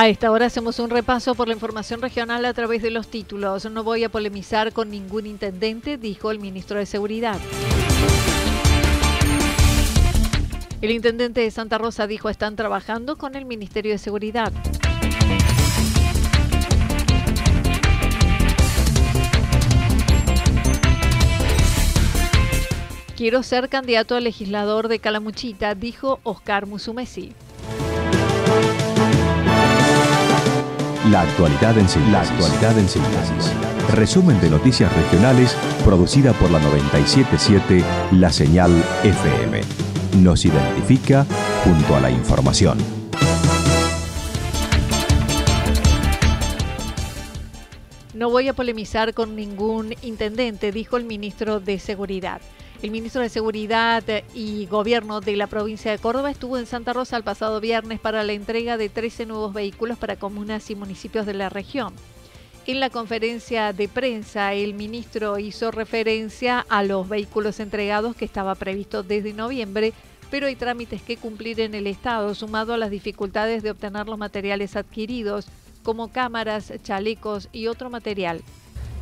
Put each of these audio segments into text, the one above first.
A esta hora hacemos un repaso por la información regional a través de los títulos. No voy a polemizar con ningún intendente, dijo el ministro de Seguridad. El intendente de Santa Rosa dijo están trabajando con el Ministerio de Seguridad. Quiero ser candidato a legislador de Calamuchita, dijo Oscar Musumesi. La actualidad en síntesis. La actualidad en síntesis. Resumen de noticias regionales producida por la 977 La Señal FM. Nos identifica junto a la información. No voy a polemizar con ningún intendente, dijo el ministro de Seguridad. El ministro de Seguridad y Gobierno de la provincia de Córdoba estuvo en Santa Rosa el pasado viernes para la entrega de 13 nuevos vehículos para comunas y municipios de la región. En la conferencia de prensa, el ministro hizo referencia a los vehículos entregados que estaba previsto desde noviembre, pero hay trámites que cumplir en el Estado, sumado a las dificultades de obtener los materiales adquiridos, como cámaras, chalecos y otro material.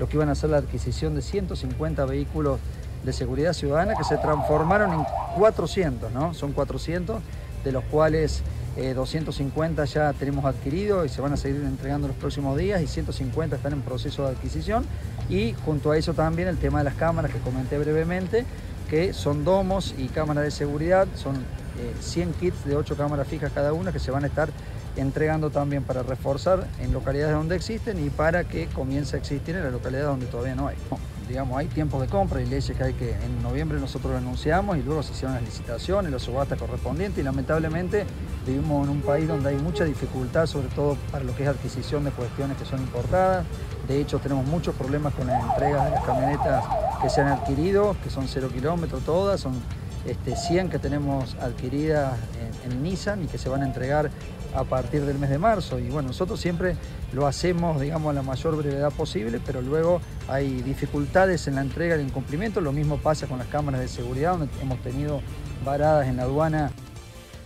Lo que iban a hacer la adquisición de 150 vehículos de seguridad ciudadana que se transformaron en 400, ¿no? Son 400, de los cuales 250 eh, ya tenemos adquirido y se van a seguir entregando en los próximos días y 150 están en proceso de adquisición. Y junto a eso también el tema de las cámaras que comenté brevemente, que son domos y cámaras de seguridad, son 100 eh, kits de 8 cámaras fijas cada una que se van a estar entregando también para reforzar en localidades donde existen y para que comience a existir en las localidades donde todavía no hay digamos, hay tiempos de compra y leyes que hay que en noviembre nosotros lo anunciamos y luego se hicieron las licitaciones, las subastas correspondientes y lamentablemente vivimos en un país donde hay mucha dificultad, sobre todo para lo que es adquisición de cuestiones que son importadas. De hecho, tenemos muchos problemas con las entregas de las camionetas que se han adquirido, que son cero kilómetros todas, son este, 100 que tenemos adquiridas en, en Nissan y que se van a entregar a partir del mes de marzo. Y bueno, nosotros siempre lo hacemos, digamos, a la mayor brevedad posible, pero luego hay dificultades en la entrega del incumplimiento. Lo mismo pasa con las cámaras de seguridad, donde hemos tenido varadas en la aduana.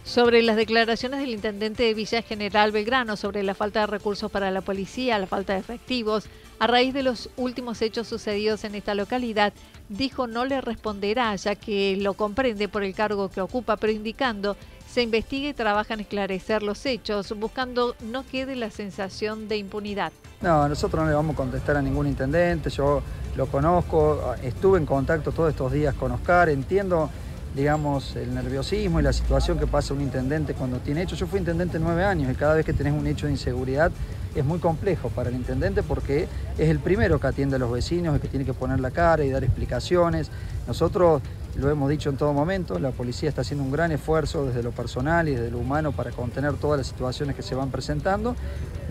Sobre las declaraciones del intendente de Villa General Belgrano sobre la falta de recursos para la policía, la falta de efectivos, a raíz de los últimos hechos sucedidos en esta localidad, dijo no le responderá, ya que lo comprende por el cargo que ocupa, pero indicando se investiga y trabaja en esclarecer los hechos, buscando no quede la sensación de impunidad. No, nosotros no le vamos a contestar a ningún intendente, yo lo conozco, estuve en contacto todos estos días con Oscar, entiendo digamos, el nerviosismo y la situación que pasa un intendente cuando tiene hecho. Yo fui intendente nueve años y cada vez que tenés un hecho de inseguridad es muy complejo para el intendente porque es el primero que atiende a los vecinos, el que tiene que poner la cara y dar explicaciones. Nosotros lo hemos dicho en todo momento, la policía está haciendo un gran esfuerzo desde lo personal y desde lo humano para contener todas las situaciones que se van presentando.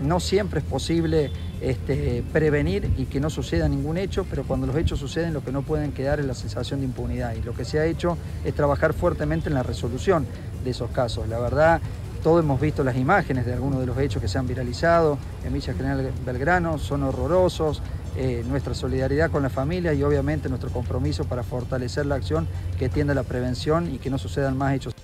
No siempre es posible este, prevenir y que no suceda ningún hecho, pero cuando los hechos suceden lo que no pueden quedar es la sensación de impunidad. Y lo que se ha hecho es trabajar fuertemente en la resolución de esos casos. La verdad, todos hemos visto las imágenes de algunos de los hechos que se han viralizado en Villa General Belgrano, son horrorosos, eh, nuestra solidaridad con la familia y obviamente nuestro compromiso para fortalecer la acción que tiende a la prevención y que no sucedan más hechos.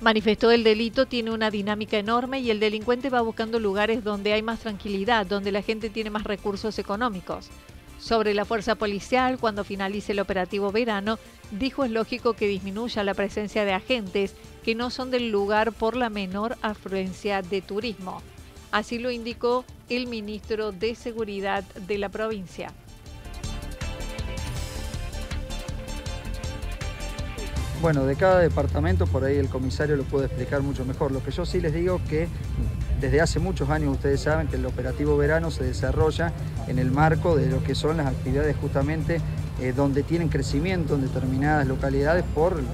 Manifestó el delito tiene una dinámica enorme y el delincuente va buscando lugares donde hay más tranquilidad, donde la gente tiene más recursos económicos. Sobre la fuerza policial, cuando finalice el operativo verano, dijo es lógico que disminuya la presencia de agentes que no son del lugar por la menor afluencia de turismo. Así lo indicó el ministro de Seguridad de la provincia. Bueno, de cada departamento, por ahí el comisario lo puede explicar mucho mejor. Lo que yo sí les digo que desde hace muchos años ustedes saben que el operativo verano se desarrolla en el marco de lo que son las actividades justamente eh, donde tienen crecimiento en determinadas localidades por el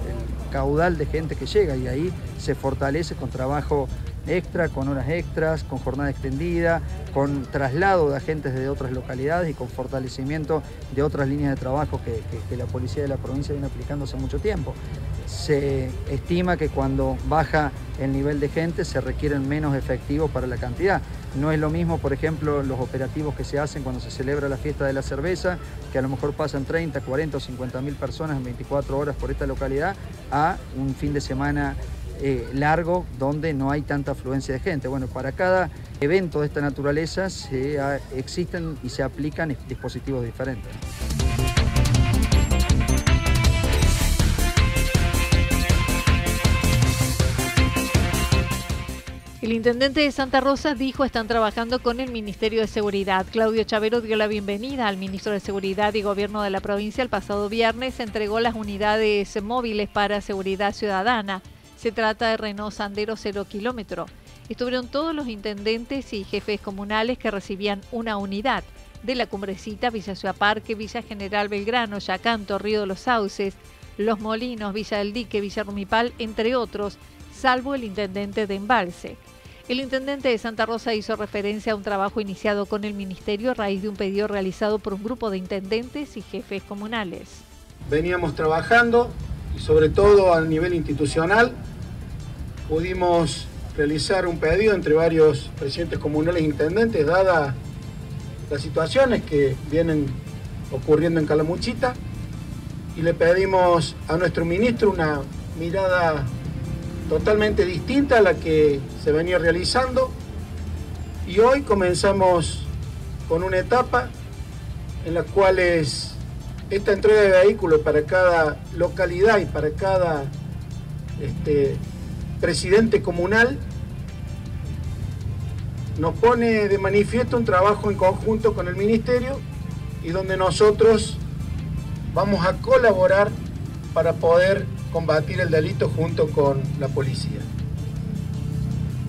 caudal de gente que llega y ahí se fortalece con trabajo extra, con horas extras, con jornada extendida, con traslado de agentes de otras localidades y con fortalecimiento de otras líneas de trabajo que, la policía de la provincia viene aplicando hace mucho tiempo. Se estima que cuando baja el nivel de gente se requieren menos efectivos para la cantidad. No es lo mismo, por ejemplo, los operativos que se hacen cuando se celebra la fiesta de la cerveza, que a lo mejor pasan 30, 40 o 50 mil personas en 24 horas por esta localidad, a un fin de semana eh, largo donde no hay tanta afluencia de gente. Bueno, para cada evento de esta naturaleza se, existen y se aplican dispositivos diferentes. El intendente de Santa Rosa dijo están trabajando con el Ministerio de Seguridad. Claudio Chavero dio la bienvenida al ministro de Seguridad y Gobierno de la provincia. El pasado viernes entregó las unidades móviles para seguridad ciudadana. Se trata de Renault Sandero 0 kilómetro. Estuvieron todos los intendentes y jefes comunales que recibían una unidad de la Cumbrecita, Villa Ciudad Villa General Belgrano, Yacanto, Río de los Sauces, Los Molinos, Villa del Dique, Villa Rumipal, entre otros, salvo el intendente de Embalse. El intendente de Santa Rosa hizo referencia a un trabajo iniciado con el ministerio a raíz de un pedido realizado por un grupo de intendentes y jefes comunales. Veníamos trabajando y sobre todo a nivel institucional pudimos realizar un pedido entre varios presidentes comunales e intendentes, dadas las situaciones que vienen ocurriendo en Calamuchita, y le pedimos a nuestro ministro una mirada totalmente distinta a la que se venía realizando, y hoy comenzamos con una etapa en la cual es esta entrega de vehículos para cada localidad y para cada este, presidente comunal nos pone de manifiesto un trabajo en conjunto con el ministerio y donde nosotros vamos a colaborar para poder combatir el delito junto con la policía.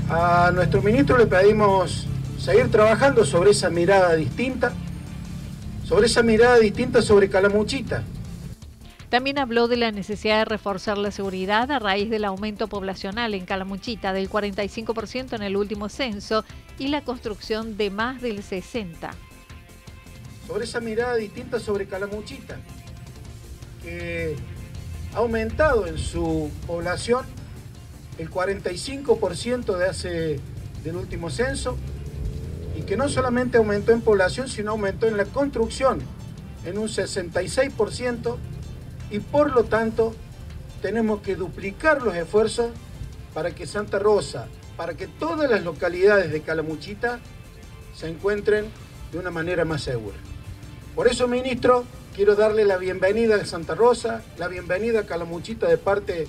A nuestro ministro le pedimos seguir trabajando sobre esa mirada distinta, sobre esa mirada distinta sobre Calamuchita, también habló de la necesidad de reforzar la seguridad a raíz del aumento poblacional en Calamuchita del 45% en el último censo y la construcción de más del 60%. Sobre esa mirada distinta sobre Calamuchita, que ha aumentado en su población el 45% de hace del último censo y que no solamente aumentó en población, sino aumentó en la construcción en un 66% y por lo tanto tenemos que duplicar los esfuerzos para que Santa Rosa, para que todas las localidades de Calamuchita se encuentren de una manera más segura. Por eso, ministro, quiero darle la bienvenida a Santa Rosa, la bienvenida a Calamuchita de parte,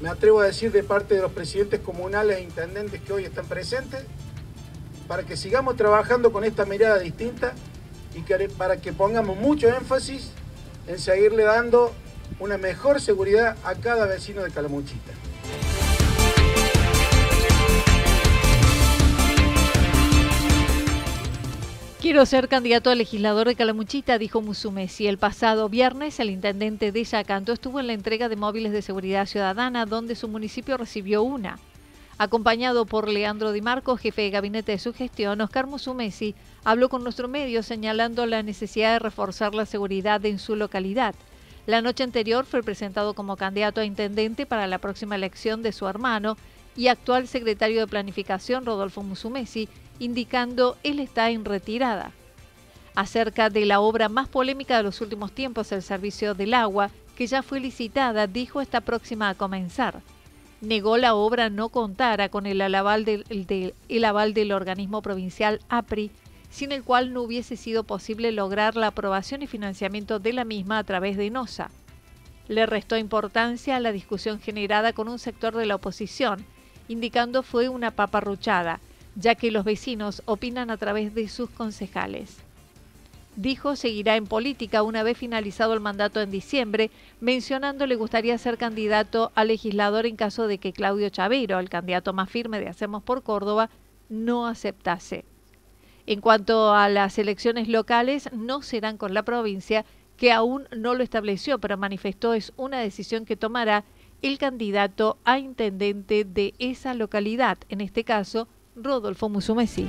me atrevo a decir, de parte de los presidentes comunales e intendentes que hoy están presentes, para que sigamos trabajando con esta mirada distinta y para que pongamos mucho énfasis en seguirle dando una mejor seguridad a cada vecino de Calamuchita. Quiero ser candidato a legislador de Calamuchita, dijo Musumesi. El pasado viernes, el intendente de Yacanto estuvo en la entrega de móviles de seguridad ciudadana, donde su municipio recibió una. Acompañado por Leandro Di Marco, jefe de gabinete de su gestión, Oscar Musumesi habló con nuestro medio señalando la necesidad de reforzar la seguridad en su localidad. La noche anterior fue presentado como candidato a intendente para la próxima elección de su hermano y actual secretario de Planificación, Rodolfo Musumesi, indicando él está en retirada. acerca de la obra más polémica de los últimos tiempos, el servicio del agua, que ya fue licitada, dijo está próxima a comenzar. Negó la obra no contara con el aval del, el del organismo provincial APRI, sin el cual no hubiese sido posible lograr la aprobación y financiamiento de la misma a través de NOSA. Le restó importancia a la discusión generada con un sector de la oposición, indicando fue una paparruchada, ya que los vecinos opinan a través de sus concejales. Dijo seguirá en política una vez finalizado el mandato en diciembre, mencionando le gustaría ser candidato a legislador en caso de que Claudio Chaveiro, el candidato más firme de Hacemos por Córdoba, no aceptase. En cuanto a las elecciones locales, no serán con la provincia, que aún no lo estableció, pero manifestó es una decisión que tomará el candidato a intendente de esa localidad, en este caso, Rodolfo Musumesi.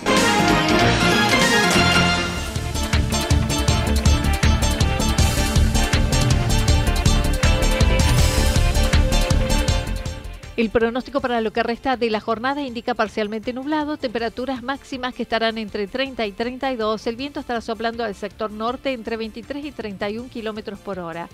El pronóstico para lo que resta de la jornada indica parcialmente nublado, temperaturas máximas que estarán entre 30 y 32. El viento estará soplando al sector norte entre 23 y 31 kilómetros por hora.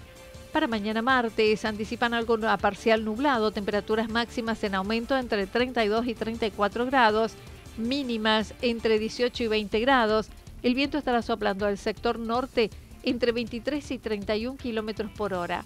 Para mañana martes anticipan algo a parcial nublado, temperaturas máximas en aumento entre 32 y 34 grados, mínimas entre 18 y 20 grados. El viento estará soplando al sector norte entre 23 y 31 kilómetros por hora.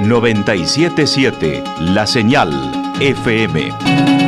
977 La Señal FM.